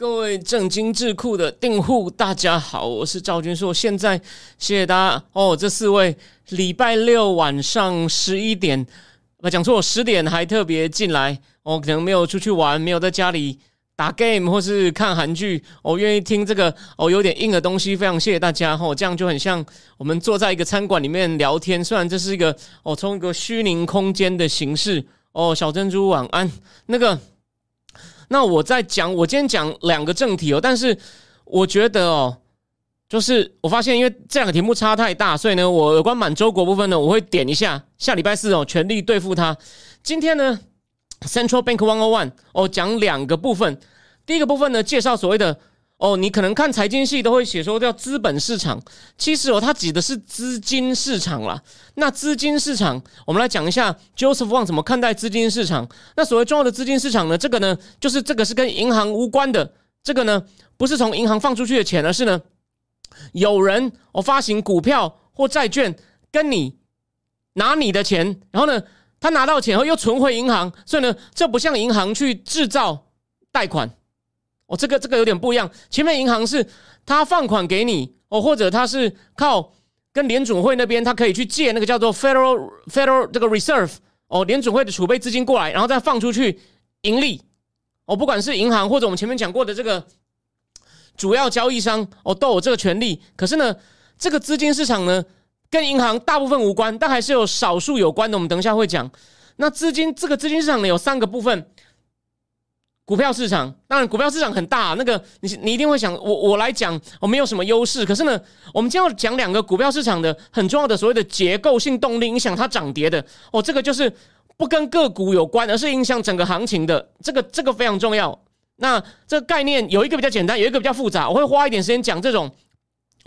各位正经智库的订户，大家好，我是赵军硕。现在谢谢大家哦，这四位礼拜六晚上十一点，不讲错，十点还特别进来哦，可能没有出去玩，没有在家里打 game 或是看韩剧，我、愿意听这个哦有点硬的东西，非常谢谢大家哦，这样就很像我们坐在一个餐馆里面聊天，虽然这是一个哦从一个虚拟空间的形式哦，小珍珠晚安，那个。那我在讲，我今天讲两个正题哦，但是我觉得哦，就是我发现，因为这两个题目差太大，所以呢，我有关满洲国部分呢，我会点一下下礼拜四哦，全力对付它。今天呢，Central Bank One O One 哦，讲两个部分，第一个部分呢，介绍所谓的。哦，你可能看财经系都会写说叫资本市场，其实哦，它指的是资金市场啦。那资金市场，我们来讲一下 Joseph Wang 怎么看待资金市场。那所谓重要的资金市场呢，这个呢，就是这个是跟银行无关的，这个呢，不是从银行放出去的钱，而是呢，有人哦发行股票或债券跟你拿你的钱，然后呢，他拿到钱后又存回银行，所以呢，这不像银行去制造贷款。哦，这个这个有点不一样。前面银行是他放款给你，哦，或者他是靠跟联准会那边，他可以去借那个叫做 Federal Federal 这个 Reserve 哦，联准会的储备资金过来，然后再放出去盈利。哦，不管是银行或者我们前面讲过的这个主要交易商，哦，都有这个权利。可是呢，这个资金市场呢，跟银行大部分无关，但还是有少数有关的。我们等一下会讲。那资金这个资金市场呢，有三个部分。股票市场，当然股票市场很大，那个你你一定会想，我我来讲，我没有什么优势。可是呢，我们今天要讲两个股票市场的很重要的所谓的结构性动力，影响它涨跌的哦，这个就是不跟个股有关，而是影响整个行情的，这个这个非常重要。那这个概念有一个比较简单，有一个比较复杂，我会花一点时间讲这种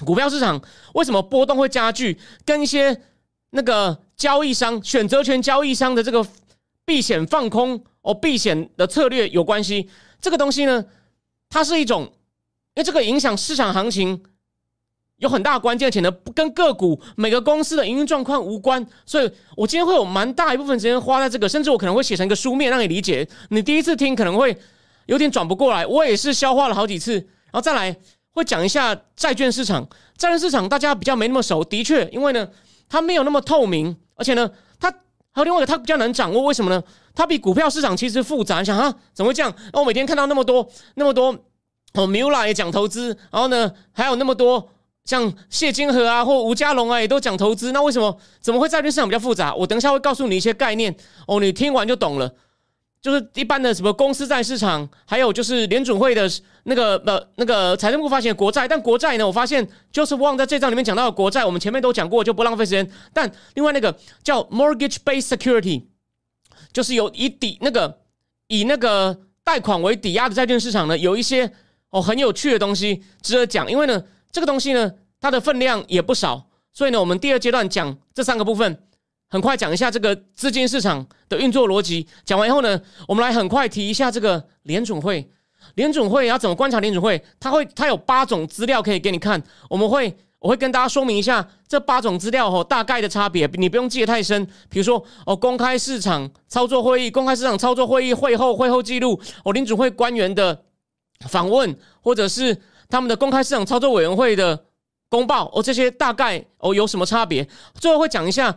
股票市场为什么波动会加剧，跟一些那个交易商、选择权交易商的这个避险放空。哦，避险的策略有关系。这个东西呢，它是一种，因为这个影响市场行情有很大关键，而且呢，跟个股每个公司的营运状况无关。所以我今天会有蛮大一部分时间花在这个，甚至我可能会写成一个书面让你理解。你第一次听可能会有点转不过来，我也是消化了好几次，然后再来会讲一下债券市场。债券市场大家比较没那么熟，的确，因为呢，它没有那么透明，而且呢，还有另外一个，它比较难掌握。为什么呢？它比股票市场其实复杂，你想啊，怎么会这样？我每天看到那么多、那么多哦，Mula 也讲投资，然后呢，还有那么多像谢金河啊或吴家龙啊也都讲投资，那为什么怎么会债券市场比较复杂？我等一下会告诉你一些概念哦，你听完就懂了。就是一般的什么公司债市场，还有就是联准会的那个呃那个财政部发行的国债，但国债呢，我发现就是忘在这章里面讲到的国债，我们前面都讲过，就不浪费时间。但另外那个叫 mortgage-based security。就是有以抵那个以那个贷款为抵押的债券市场呢，有一些哦很有趣的东西值得讲。因为呢，这个东西呢，它的分量也不少，所以呢，我们第二阶段讲这三个部分，很快讲一下这个资金市场的运作逻辑。讲完以后呢，我们来很快提一下这个联准会。联准会要怎么观察联准会？它会它有八种资料可以给你看，我们会。我会跟大家说明一下这八种资料哦大概的差别，你不用记得太深。比如说哦，公开市场操作会议、公开市场操作会议会后会后记录，哦，联储会官员的访问，或者是他们的公开市场操作委员会的公报，哦，这些大概哦有什么差别？最后会讲一下，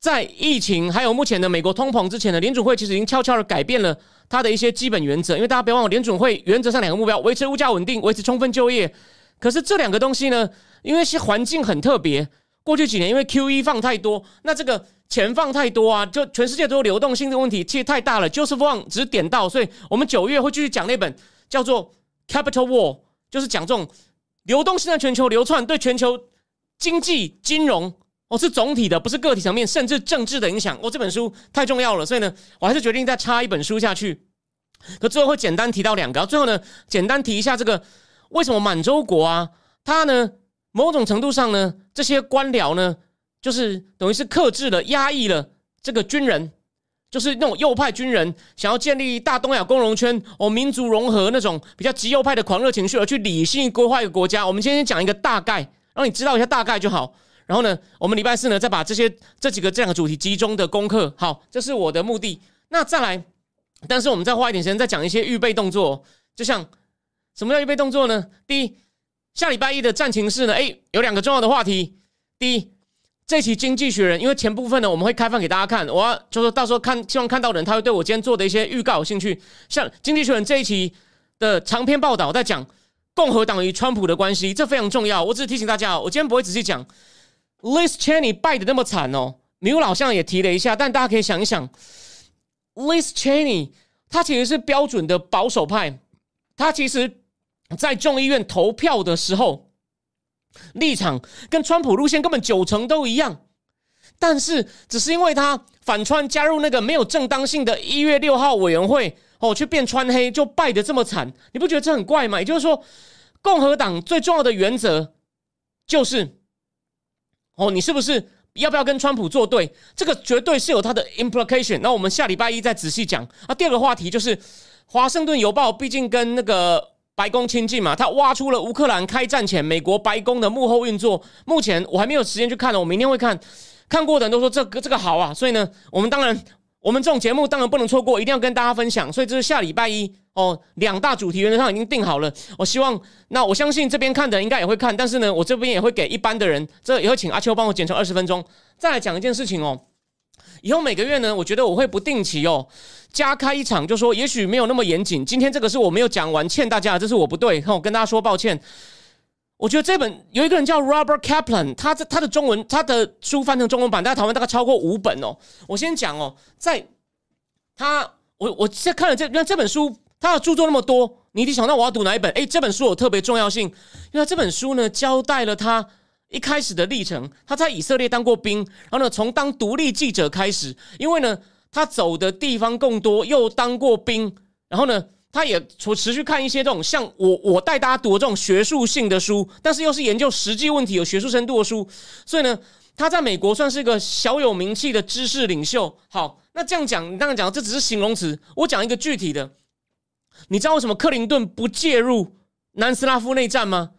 在疫情还有目前的美国通膨之前呢，联准会其实已经悄悄的改变了它的一些基本原则，因为大家别忘了，联准会原则上两个目标：维持物价稳定，维持充分就业。可是这两个东西呢？因为是环境很特别，过去几年因为 Q E 放太多，那这个钱放太多啊，就全世界都有流动性的问题，其实太大了。就是放只是点到，所以我们九月会继续讲那本叫做《Capital War》，就是讲这种流动性在全球流窜对全球经济金融哦是总体的，不是个体层面，甚至政治的影响。哦，这本书太重要了，所以呢，我还是决定再插一本书下去。可最后会简单提到两个，最后呢，简单提一下这个为什么满洲国啊，它呢某种程度上呢，这些官僚呢，就是等于是克制了、压抑了这个军人。就是那种右派军人想要建立大东亚共荣圈哦，民族融合那种比较极右派的狂热情绪，而去理性规划一个国家。我们今天讲一个大概，让你知道一下大概就好。然后呢，我们礼拜四呢再把这些这几个这两个主题集中的功课。好，这是我的目的。那再来，但是我们再花一点时间再讲一些预备动作。就像什么叫预备动作呢？第一，下礼拜一的战情室呢，哎，有两个重要的话题。第一。这期《经济学人》，因为前部分呢，我们会开放给大家看。我要就是到时候看，希望看到人，他会对我今天做的一些预告有兴趣。像《经济学人》这一期的长篇报道，在讲共和党与川普的关系，这非常重要。我只是提醒大家，我今天不会仔细讲。Liz Cheney 败的那么惨哦，米老像也提了一下，但大家可以想一想，Liz Cheney 他其实是标准的保守派，他其实在众议院投票的时候。立场跟川普路线根本九成都一样，但是只是因为他反川加入那个没有正当性的一月六号委员会哦，去变川黑就败得这么惨，你不觉得这很怪吗？也就是说，共和党最重要的原则就是哦，你是不是要不要跟川普作对？这个绝对是有它的 implication。那我们下礼拜一再仔细讲。啊，第二个话题就是《华盛顿邮报》，毕竟跟那个。白宫亲近嘛，他挖出了乌克兰开战前美国白宫的幕后运作。目前我还没有时间去看呢，我明天会看。看过的人都说这个这个好啊，所以呢，我们当然我们这种节目当然不能错过，一定要跟大家分享。所以这是下礼拜一哦，两大主题原则上已经定好了。我希望那我相信这边看的应该也会看，但是呢，我这边也会给一般的人，这也会请阿秋帮我剪成二十分钟。再来讲一件事情哦，以后每个月呢，我觉得我会不定期哦。加开一场，就说也许没有那么严谨。今天这个是我没有讲完，欠大家，这是我不对，我跟大家说抱歉。我觉得这本有一个人叫 Robert Kaplan，他这他的中文他的书翻成中文版，大家讨论大概超过五本哦。我先讲哦，在他我我在看了这那这本书，他的著作那么多，你得想到我要读哪一本？诶，这本书有特别重要性，因为这本书呢交代了他一开始的历程。他在以色列当过兵，然后呢从当独立记者开始，因为呢。他走的地方更多，又当过兵，然后呢，他也持持续看一些这种像我我带大家读这种学术性的书，但是又是研究实际问题、有学术深度的书，所以呢，他在美国算是一个小有名气的知识领袖。好，那这样讲，你刚刚讲这只是形容词，我讲一个具体的，你知道为什么克林顿不介入南斯拉夫内战吗？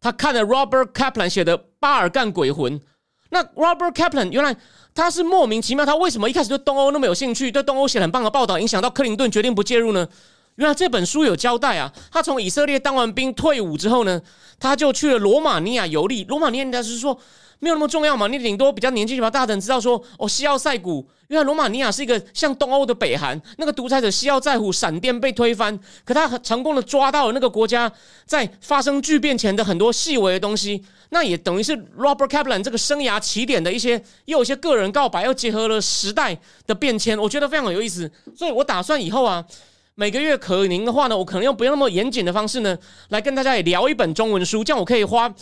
他看了 Robert Kaplan 写的《巴尔干鬼魂》，那 Robert Kaplan 原来。他是莫名其妙，他为什么一开始对东欧那么有兴趣？对东欧写很棒的报道，影响到克林顿决定不介入呢？原来这本书有交代啊，他从以色列当完兵退伍之后呢，他就去了罗马尼亚游历。罗马尼亚他是说。没有那么重要嘛？你顶多比较年纪比较大的人知道说，哦，西奥塞古，因为罗马尼亚是一个像东欧的北韩，那个独裁者西奥塞古闪电被推翻，可他很成功的抓到了那个国家在发生巨变前的很多细微的东西，那也等于是 Robert Kaplan 这个生涯起点的一些，又有一些个人告白，又结合了时代的变迁，我觉得非常有意思。所以我打算以后啊，每个月可能的话呢，我可能用不用那么严谨的方式呢，来跟大家也聊一本中文书，这样我可以花。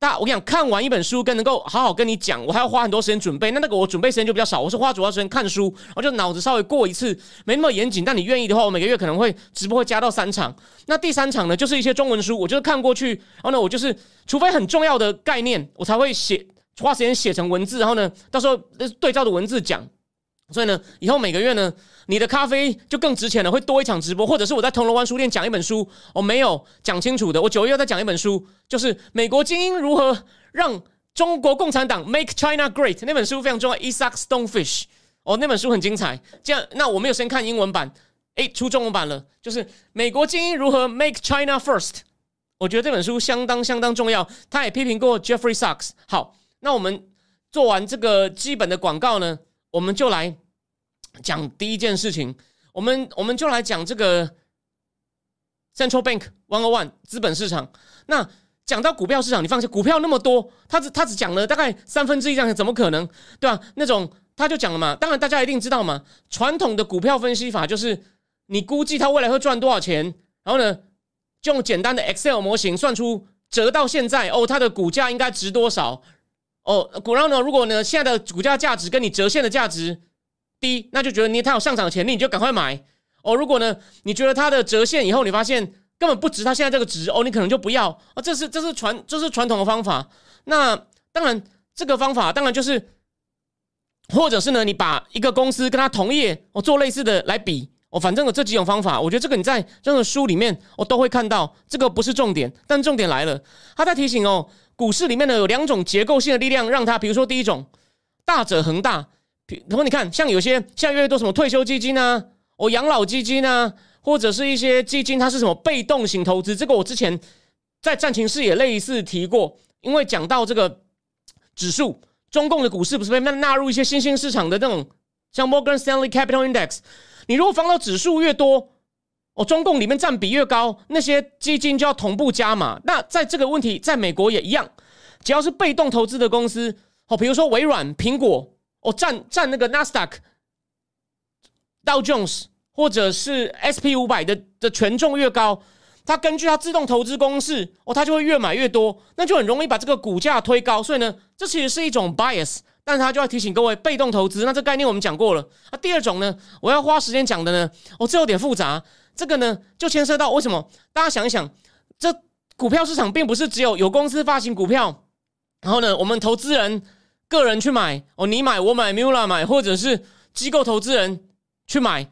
大，我跟你讲，看完一本书，跟能够好好跟你讲，我还要花很多时间准备。那那个我准备时间就比较少，我是花主要时间看书，然后就脑子稍微过一次，没那么严谨。但你愿意的话，我每个月可能会直播会加到三场。那第三场呢，就是一些中文书，我就是看过去，然后呢，我就是除非很重要的概念，我才会写花时间写成文字，然后呢，到时候对照的文字讲。所以呢，以后每个月呢，你的咖啡就更值钱了，会多一场直播，或者是我在铜锣湾书店讲一本书，我没有讲清楚的，我九月要再讲一本书，就是美国精英如何让中国共产党 make China great 那本书非常重要，Isaac Stonefish 哦，那本书很精彩。这样，那我没有先看英文版，诶，出中文版了，就是美国精英如何 make China first。我觉得这本书相当相当重要，他也批评过 Jeffrey Sachs。好，那我们做完这个基本的广告呢，我们就来。讲第一件事情，我们我们就来讲这个 Central Bank One O One 资本市场。那讲到股票市场，你放心，股票那么多，他只他只讲了大概三分之一这样，怎么可能？对吧？那种他就讲了嘛。当然大家一定知道嘛，传统的股票分析法就是你估计它未来会赚多少钱，然后呢，就用简单的 Excel 模型算出折到现在哦，它的股价应该值多少？哦，股然呢，如果呢现在的股价价值跟你折现的价值。低，那就觉得你它有上涨的潜力，你就赶快买哦，如果呢，你觉得它的折现以后，你发现根本不值它现在这个值哦，你可能就不要啊。这是这是传这是传统的方法。那当然，这个方法当然就是，或者是呢，你把一个公司跟他同业哦做类似的来比哦，反正有这几种方法。我觉得这个你在这个书里面我都会看到，这个不是重点，但重点来了，他在提醒哦，股市里面呢有两种结构性的力量，让它，比如说第一种大者恒大，然后你看像有些现在越来越多什么退休基金啊。哦养老基金啊，或者是一些基金，它是什么被动型投资？这个我之前在战情室也类似提过，因为讲到这个指数，中共的股市不是被纳入一些新兴市场的那种，像 Morgan Stanley Capital Index，你如果放到指数越多，哦，中共里面占比越高，那些基金就要同步加码。那在这个问题，在美国也一样，只要是被动投资的公司，哦，比如说微软、苹果，哦，占占那个 Nasdaq。Dow Jones 或者是 SP 五百的的权重越高，它根据它自动投资公式哦，它就会越买越多，那就很容易把这个股价推高。所以呢，这其实是一种 bias，但是它就要提醒各位，被动投资那这概念我们讲过了。那第二种呢，我要花时间讲的呢，哦，这有点复杂。这个呢，就牵涉到为什么大家想一想，这股票市场并不是只有有公司发行股票，然后呢，我们投资人个人去买哦，你买我买，Mula 买，或者是机构投资人。去买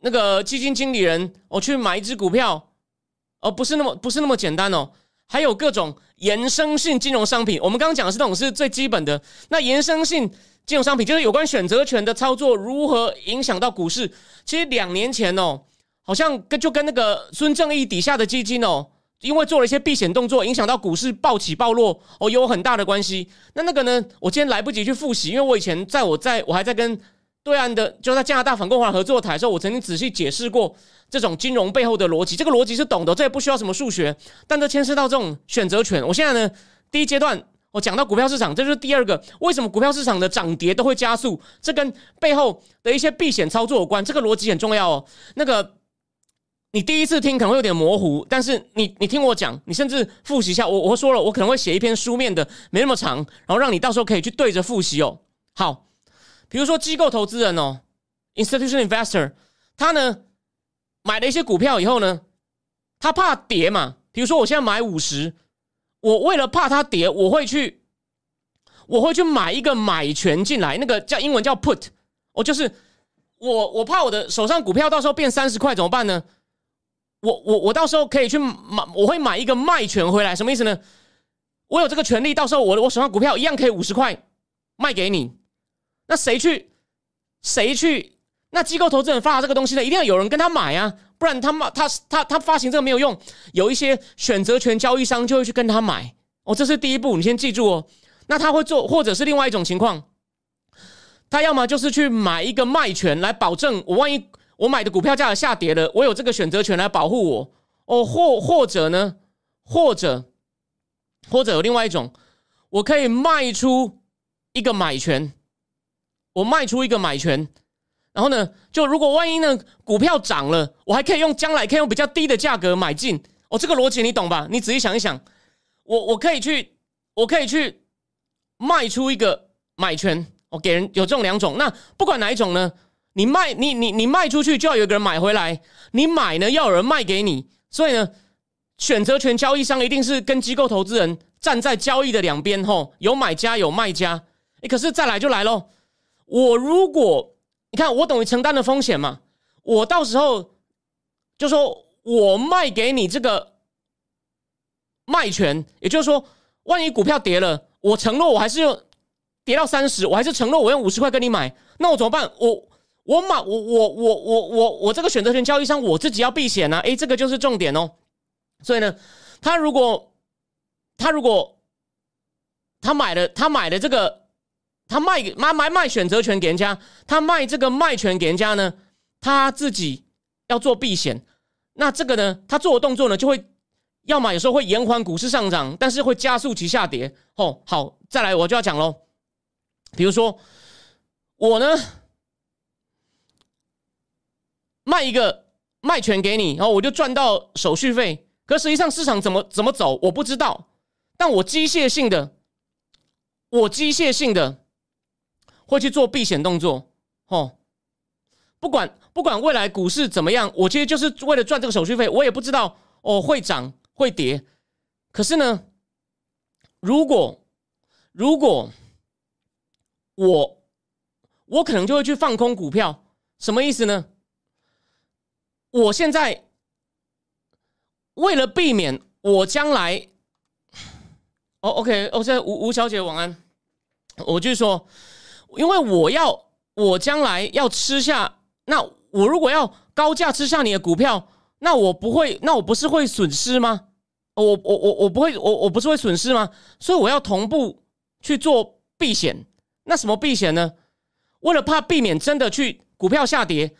那个基金经理人，我去买一只股票，哦，不是那么不是那么简单哦，还有各种衍生性金融商品。我们刚刚讲的是那种是最基本的，那衍生性金融商品就是有关选择权的操作如何影响到股市。其实两年前哦，好像跟就跟那个孙正义底下的基金哦，因为做了一些避险动作，影响到股市暴起暴落哦，有很大的关系。那那个呢，我今天来不及去复习，因为我以前在我在我还在跟。对岸的就在加拿大反共华合作台的时候，我曾经仔细解释过这种金融背后的逻辑。这个逻辑是懂的，这也不需要什么数学，但这牵涉到这种选择权。我现在呢，第一阶段我讲到股票市场，这就是第二个，为什么股票市场的涨跌都会加速？这跟背后的一些避险操作有关。这个逻辑很重要哦。那个你第一次听可能会有点模糊，但是你你听我讲，你甚至复习一下。我我说了，我可能会写一篇书面的，没那么长，然后让你到时候可以去对着复习哦。好。比如说机构投资人哦，institution investor，他呢买了一些股票以后呢，他怕跌嘛。比如说我现在买五十，我为了怕它跌，我会去，我会去买一个买权进来，那个叫英文叫 put。我就是我我怕我的手上股票到时候变三十块怎么办呢？我我我到时候可以去买，我会买一个卖权回来，什么意思呢？我有这个权利，到时候我我手上股票一样可以五十块卖给你。那谁去？谁去？那机构投资人发这个东西呢？一定要有人跟他买啊，不然他妈他他他发行这个没有用。有一些选择权交易商就会去跟他买哦，这是第一步，你先记住哦。那他会做，或者是另外一种情况，他要么就是去买一个卖权来保证我万一我买的股票价格下跌了，我有这个选择权来保护我哦。或或者呢，或者或者有另外一种，我可以卖出一个买权。我卖出一个买权，然后呢，就如果万一呢股票涨了，我还可以用将来可以用比较低的价格买进。哦，这个逻辑你懂吧？你仔细想一想，我我可以去，我可以去卖出一个买权，我给人有这种两种。那不管哪一种呢，你卖你你你卖出去就要有个人买回来，你买呢要有人卖给你。所以呢，选择权交易商一定是跟机构投资人站在交易的两边，吼，有买家有卖家。哎，可是再来就来喽。我如果你看，我等于承担的风险嘛，我到时候就说我卖给你这个卖权，也就是说，万一股票跌了，我承诺我还是用跌到三十，我还是承诺我用五十块跟你买，那我怎么办？我我买我我我我我我这个选择权交易商我自己要避险呢？诶，这个就是重点哦。所以呢，他如果他如果他买了他买的这个。他卖给卖卖卖选择权给人家，他卖这个卖权给人家呢，他自己要做避险。那这个呢，他做的动作呢，就会要么有时候会延缓股市上涨，但是会加速其下跌。哦，好，再来我就要讲喽。比如说我呢卖一个卖权给你，然后我就赚到手续费。可实际上市场怎么怎么走我不知道，但我机械性的，我机械性的。会去做避险动作，哦，不管不管未来股市怎么样，我其实就是为了赚这个手续费，我也不知道哦会涨会跌。可是呢，如果如果我我可能就会去放空股票，什么意思呢？我现在为了避免我将来，哦，OK，哦，现在吴吴小姐晚安，我就说，因为我要我将来要吃下，那我如果要高价吃下你的股票，那我不会，那我不是会损失吗？我我我我不会，我我不是会损失吗？所以我要同步去做避险。那什么避险呢？为了怕避免真的去股票下跌，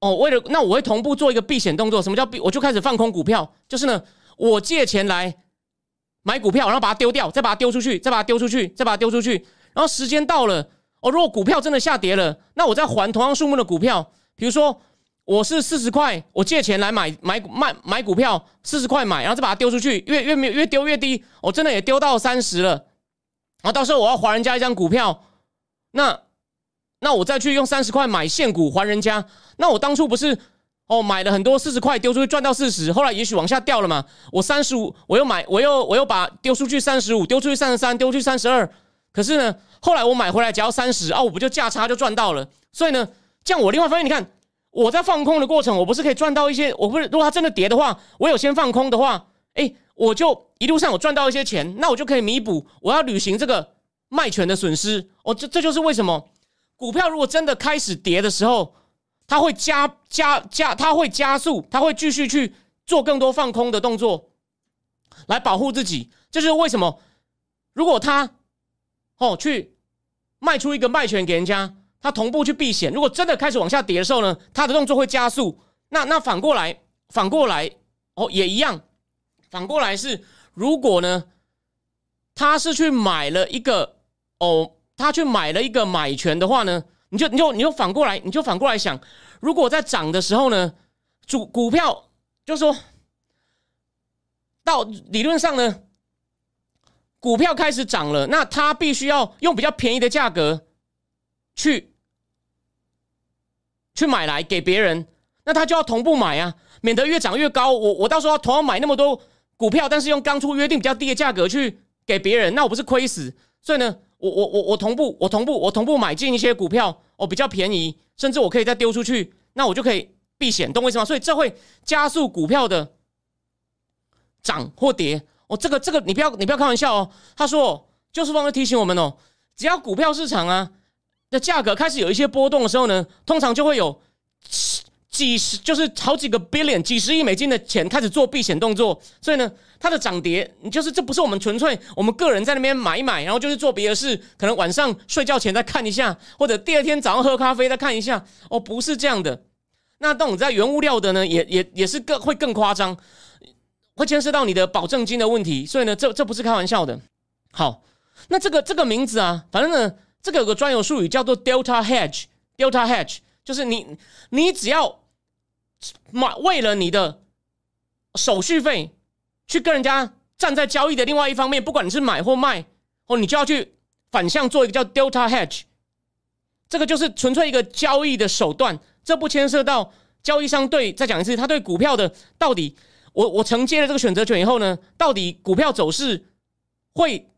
哦，为了那我会同步做一个避险动作。什么叫避？我就开始放空股票，就是呢，我借钱来买股票，然后把它丢掉，再把它丢出去，再把它丢出去，再把它丢出去。然后时间到了，哦，如果股票真的下跌了，那我再还同样数目的股票。比如说我是四十块，我借钱来买买卖买股票，四十块买，然后再把它丢出去，越越越丢越低，我真的也丢到三十了。然后到时候我要还人家一张股票，那那我再去用三十块买现股还人家，那我当初不是哦买了很多四十块丢出去赚到四十，后来也许往下掉了嘛，我三十五我又买我又我又把丢出去三十五丢出去三十三丢出去三十二，可是呢后来我买回来只要三十啊，我不就价差就赚到了，所以呢这样我另外发现你看我在放空的过程，我不是可以赚到一些，我不是如果它真的跌的话，我有先放空的话，哎。我就一路上我赚到一些钱，那我就可以弥补我要履行这个卖权的损失。哦，这这就是为什么股票如果真的开始跌的时候，它会加加加，它会加速，它会继续去做更多放空的动作，来保护自己。这是为什么，如果他哦去卖出一个卖权给人家，他同步去避险。如果真的开始往下跌的时候呢，他的动作会加速。那那反过来，反过来哦也一样。反过来是，如果呢，他是去买了一个哦，他去买了一个买权的话呢，你就你就你就反过来，你就反过来想，如果在涨的时候呢，主股票就说到理论上呢，股票开始涨了，那他必须要用比较便宜的价格去去买来给别人，那他就要同步买啊，免得越涨越高，我我到时候要同样买那么多。股票，但是用刚出约定比较低的价格去给别人，那我不是亏死？所以呢，我我我我同步，我同步，我同步买进一些股票，我，比较便宜，甚至我可以再丢出去，那我就可以避险，懂我意思吗？所以这会加速股票的涨或跌。哦，这个这个你不要你不要开玩笑哦。他说，就是忘了提醒我们哦，只要股票市场啊的价格开始有一些波动的时候呢，通常就会有。几十就是好几个 billion 几十亿美金的钱开始做避险动作，所以呢，它的涨跌，就是这不是我们纯粹我们个人在那边买一买，然后就是做别的事，可能晚上睡觉前再看一下，或者第二天早上喝咖啡再看一下，哦，不是这样的。那这种在原物料的呢，也也也是更会更夸张，会牵涉到你的保证金的问题，所以呢，这这不是开玩笑的。好，那这个这个名字啊，反正呢，这个有个专有术语叫做 Delta Hedge，Delta Hedge 就是你你只要。买为了你的手续费去跟人家站在交易的另外一方面，不管你是买或卖，哦，你就要去反向做一个叫 Delta Hedge，这个就是纯粹一个交易的手段，这不牵涉到交易商对。再讲一次，他对股票的到底，我我承接了这个选择权以后呢，到底股票走势会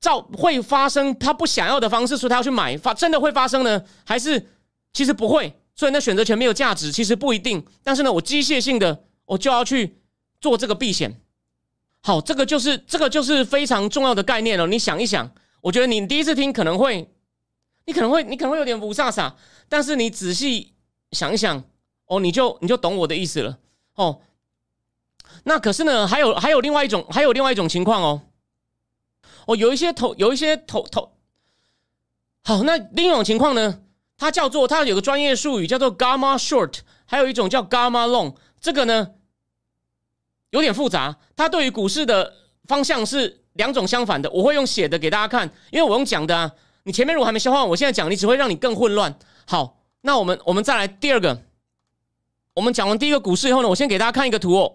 照会发生他不想要的方式，说他要去买，发真的会发生呢，还是其实不会？所以那选择权没有价值，其实不一定。但是呢，我机械性的我就要去做这个避险。好，这个就是这个就是非常重要的概念了。你想一想，我觉得你第一次听可能会，你可能会你可能会有点不飒飒，但是你仔细想一想，哦，你就你就懂我的意思了。哦，那可是呢，还有还有另外一种还有另外一种情况哦。哦，有一些投有一些投投，好，那另一种情况呢？它叫做，它有个专业术语叫做 gamma short，还有一种叫 gamma long。这个呢有点复杂，它对于股市的方向是两种相反的。我会用写的给大家看，因为我用讲的啊，你前面如果还没消化，我现在讲你只会让你更混乱。好，那我们我们再来第二个，我们讲完第一个股市以后呢，我先给大家看一个图哦。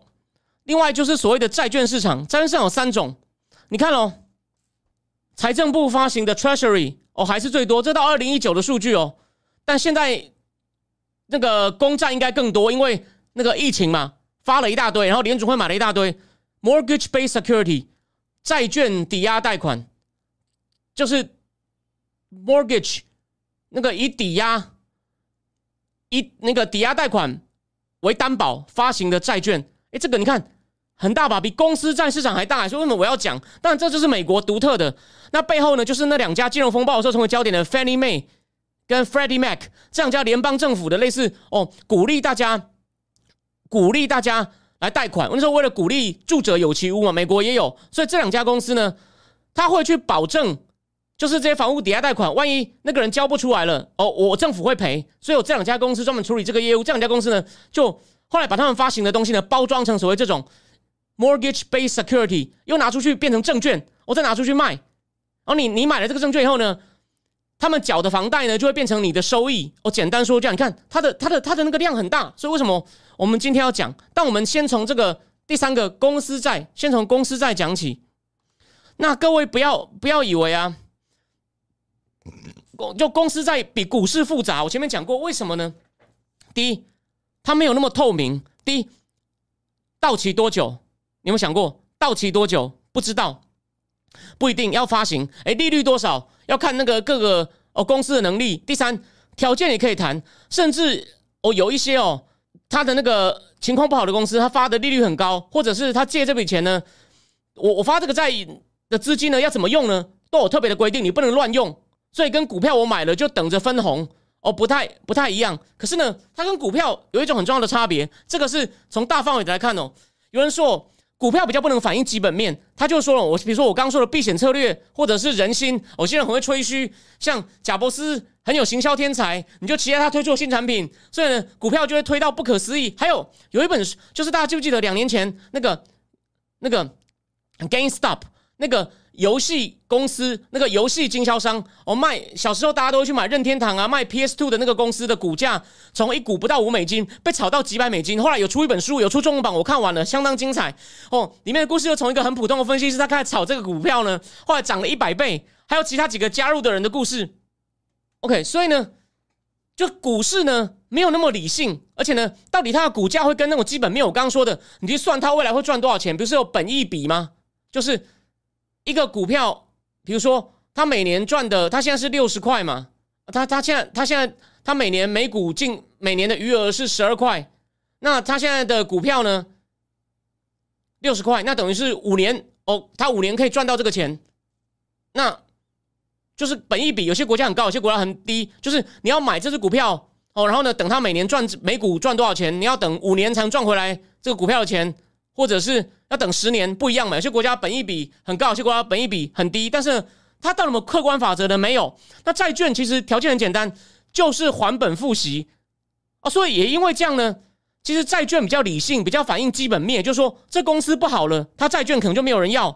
另外就是所谓的债券市场，债券市场有三种，你看哦，财政部发行的 Treasury 哦还是最多，这到二零一九的数据哦。但现在那个公债应该更多，因为那个疫情嘛，发了一大堆，然后联储会买了一大堆 mortgage-based security 债券抵押贷款，就是 mortgage 那个以抵押以那个抵押贷款为担保发行的债券。哎，这个你看很大吧，比公司债市场还大。所以为什么我要讲？当然这就是美国独特的。那背后呢，就是那两家金融风暴的时候成为焦点的 Fannie Mae 跟 Freddie Mac 这两家联邦政府的类似哦，鼓励大家鼓励大家来贷款。那时候为了鼓励住者有其屋嘛，美国也有，所以这两家公司呢，他会去保证，就是这些房屋抵押贷款，万一那个人交不出来了，哦，我政府会赔。所以有这两家公司专门处理这个业务。这两家公司呢，就后来把他们发行的东西呢，包装成所谓这种 mortgage-based security，又拿出去变成证券，我再拿出去卖。然后你你买了这个证券以后呢，他们缴的房贷呢，就会变成你的收益。我简单说这样，你看它的它的它的那个量很大，所以为什么我们今天要讲？但我们先从这个第三个公司债，先从公司债讲起。那各位不要不要以为啊，公就公司债比股市复杂。我前面讲过，为什么呢？第一。它没有那么透明。第一，到期多久？你有没有想过到期多久？不知道，不一定要发行。哎，利率多少？要看那个各个哦公司的能力。第三，条件也可以谈，甚至哦有一些哦，他的那个情况不好的公司，他发的利率很高，或者是他借这笔钱呢，我我发这个债的资金呢，要怎么用呢？都有特别的规定，你不能乱用。所以跟股票我买了就等着分红。哦，不太不太一样。可是呢，它跟股票有一种很重要的差别。这个是从大范围来看哦。有人说股票比较不能反映基本面，他就说了，我比如说我刚说的避险策略，或者是人心，有些人很会吹嘘，像贾伯斯很有行销天才，你就期待他推出新产品，所以呢，股票就会推到不可思议。还有有一本就是大家记不记得两年前那个那个 GameStop 那个。游戏公司那个游戏经销商，哦，卖小时候大家都会去买任天堂啊，卖 PS Two 的那个公司的股价从一股不到五美金被炒到几百美金，后来有出一本书，有出中文版，我看完了，相当精彩哦。里面的故事又从一个很普通的分析师，他开始炒这个股票呢，后来涨了一百倍，还有其他几个加入的人的故事。OK，所以呢，就股市呢没有那么理性，而且呢，到底它的股价会跟那种基本面，我刚刚说的，你去算它未来会赚多少钱，不是有本益比吗？就是。一个股票，比如说，它每年赚的，它现在是六十块嘛？它它现在它现在它每年每股净每年的余额是十二块，那它现在的股票呢，六十块，那等于是五年哦，它五年可以赚到这个钱，那就是本一比，有些国家很高，有些国家很低，就是你要买这只股票哦，然后呢，等它每年赚每股赚多少钱，你要等五年才能赚回来这个股票的钱。或者是要等十年不一样嘛？有些国家本益比很高，有些国家本益比很低，但是它到底有没有客观法则呢？没有。那债券其实条件很简单，就是还本付息啊。所以也因为这样呢，其实债券比较理性，比较反映基本面，就是说这公司不好了，它债券可能就没有人要；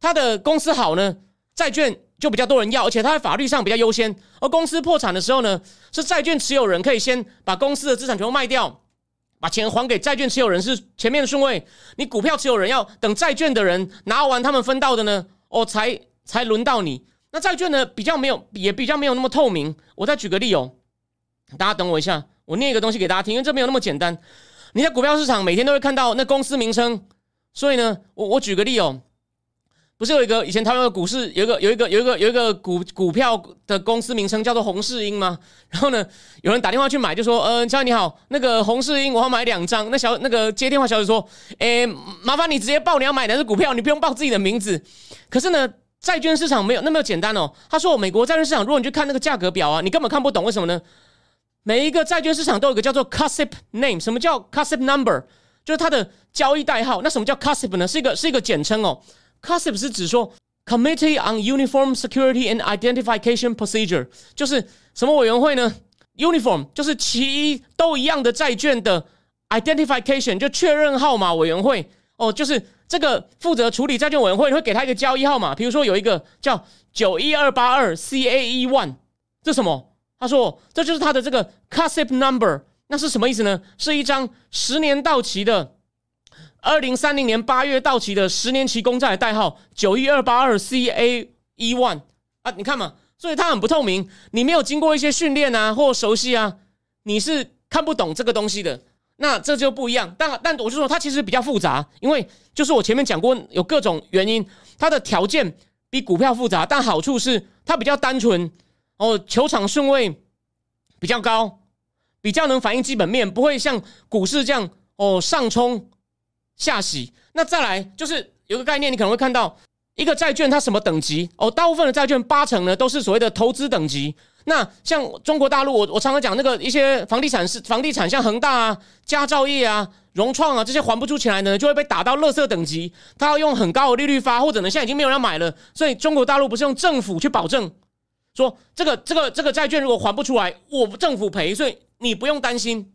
它的公司好呢，债券就比较多人要，而且它在法律上比较优先。而公司破产的时候呢，是债券持有人可以先把公司的资产全部卖掉。把钱还给债券持有人是前面的顺位，你股票持有人要等债券的人拿完他们分到的呢，哦，才才轮到你。那债券呢比较没有，也比较没有那么透明。我再举个例哦，大家等我一下，我念一个东西给大家听，因为这没有那么简单。你在股票市场每天都会看到那公司名称，所以呢，我我举个例哦。不是有一个以前台湾的股市有一个有一个有一个有一个股股票的公司名称叫做红世英吗？然后呢，有人打电话去买，就说：“呃，小姐你好，那个红世英我要买两张。”那小那个接电话小姐说：“诶，麻烦你直接报你要买的是股票，你不用报自己的名字。”可是呢，债券市场没有那么简单哦。他说：“美国债券市场，如果你去看那个价格表啊，你根本看不懂为什么呢？每一个债券市场都有一个叫做 CUSIP name，什么叫 CUSIP number？就是它的交易代号。那什么叫 CUSIP 呢？是一个是一个简称哦。” CUSIP 是指说 Committee on Uniform Security and Identification Procedure，就是什么委员会呢？Uniform 就是其一都一样的债券的 Identification 就确认号码委员会哦，就是这个负责处理债券委员会会给他一个交易号码，比如说有一个叫九一二八二 CAE One，这什么？他说这就是他的这个 CUSIP Number，那是什么意思呢？是一张十年到期的。二零三零年八月到期的十年期公债代号九一二八二 C A 一万啊，你看嘛，所以它很不透明，你没有经过一些训练啊或熟悉啊，你是看不懂这个东西的，那这就不一样。但但我就说它其实比较复杂，因为就是我前面讲过，有各种原因，它的条件比股票复杂，但好处是它比较单纯哦，球场顺位比较高，比较能反映基本面，不会像股市这样哦上冲下洗。那再来就是有个概念，你可能会看到一个债券它什么等级哦，大部分的债券八成呢都是所谓的投资等级。那像中国大陆，我我常常讲那个一些房地产是房地产，像恒大啊、佳兆业啊、融创啊这些还不出钱来呢，就会被打到垃圾等级，他要用很高的利率发，或者呢现在已经没有人买了，所以中国大陆不是用政府去保证，说这个这个这个债券如果还不出来，我政府赔，所以你不用担心。